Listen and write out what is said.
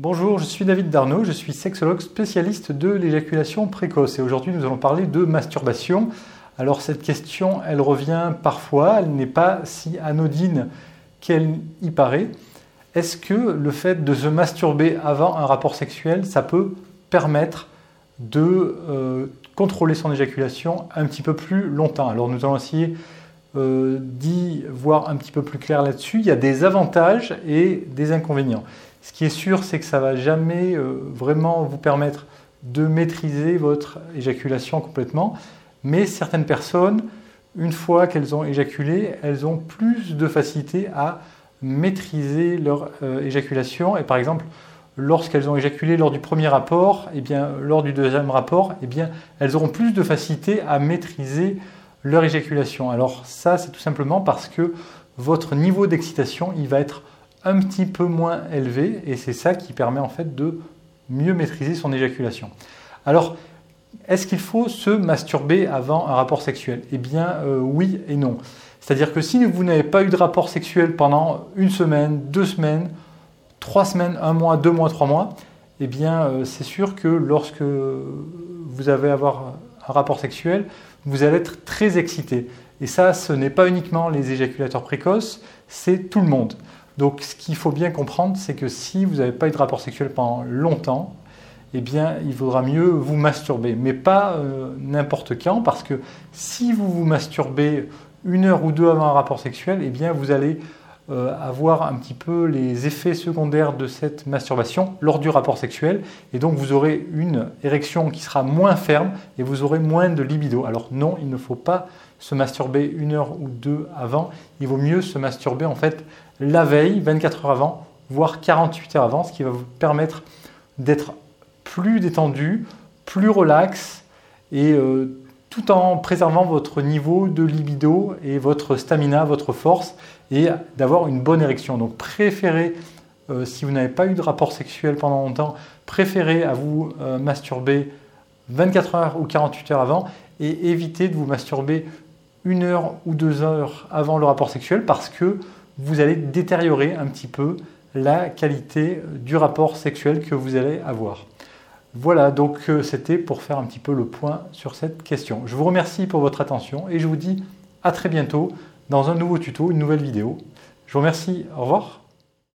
Bonjour, je suis David Darnaud, je suis sexologue spécialiste de l'éjaculation précoce et aujourd'hui nous allons parler de masturbation. Alors cette question, elle revient parfois, elle n'est pas si anodine qu'elle y paraît. Est-ce que le fait de se masturber avant un rapport sexuel, ça peut permettre de euh, contrôler son éjaculation un petit peu plus longtemps? Alors nous allons essayer euh, d'y voir un petit peu plus clair là-dessus. Il y a des avantages et des inconvénients. Ce qui est sûr, c'est que ça ne va jamais euh, vraiment vous permettre de maîtriser votre éjaculation complètement. Mais certaines personnes, une fois qu'elles ont éjaculé, elles ont plus de facilité à maîtriser leur euh, éjaculation. Et par exemple, lorsqu'elles ont éjaculé lors du premier rapport, et eh bien, lors du deuxième rapport, eh bien, elles auront plus de facilité à maîtriser leur éjaculation. Alors ça, c'est tout simplement parce que votre niveau d'excitation, il va être un petit peu moins élevé et c'est ça qui permet en fait de mieux maîtriser son éjaculation. Alors, est-ce qu'il faut se masturber avant un rapport sexuel? Eh bien, euh, oui et non. C'est-à-dire que si vous n'avez pas eu de rapport sexuel pendant une semaine, deux semaines, trois semaines, un mois, deux mois, trois mois, eh bien, euh, c'est sûr que lorsque vous allez avoir un rapport sexuel, vous allez être très excité. Et ça, ce n'est pas uniquement les éjaculateurs précoces, c'est tout le monde. Donc ce qu'il faut bien comprendre, c'est que si vous n'avez pas eu de rapport sexuel pendant longtemps, eh bien, il vaudra mieux vous masturber, mais pas euh, n'importe quand, parce que si vous vous masturbez une heure ou deux avant un rapport sexuel, eh bien, vous allez euh, avoir un petit peu les effets secondaires de cette masturbation lors du rapport sexuel, et donc vous aurez une érection qui sera moins ferme et vous aurez moins de libido. Alors non, il ne faut pas se masturber une heure ou deux avant, il vaut mieux se masturber en fait la veille, 24 heures avant, voire 48 heures avant, ce qui va vous permettre d'être plus détendu, plus relax et euh, tout en préservant votre niveau de libido et votre stamina, votre force et d'avoir une bonne érection. Donc préférez, euh, si vous n'avez pas eu de rapport sexuel pendant longtemps, préférez à vous euh, masturber 24 heures ou 48 heures avant et évitez de vous masturber une heure ou deux heures avant le rapport sexuel parce que vous allez détériorer un petit peu la qualité du rapport sexuel que vous allez avoir. Voilà, donc euh, c'était pour faire un petit peu le point sur cette question. Je vous remercie pour votre attention et je vous dis à très bientôt dans un nouveau tuto, une nouvelle vidéo. Je vous remercie, au revoir.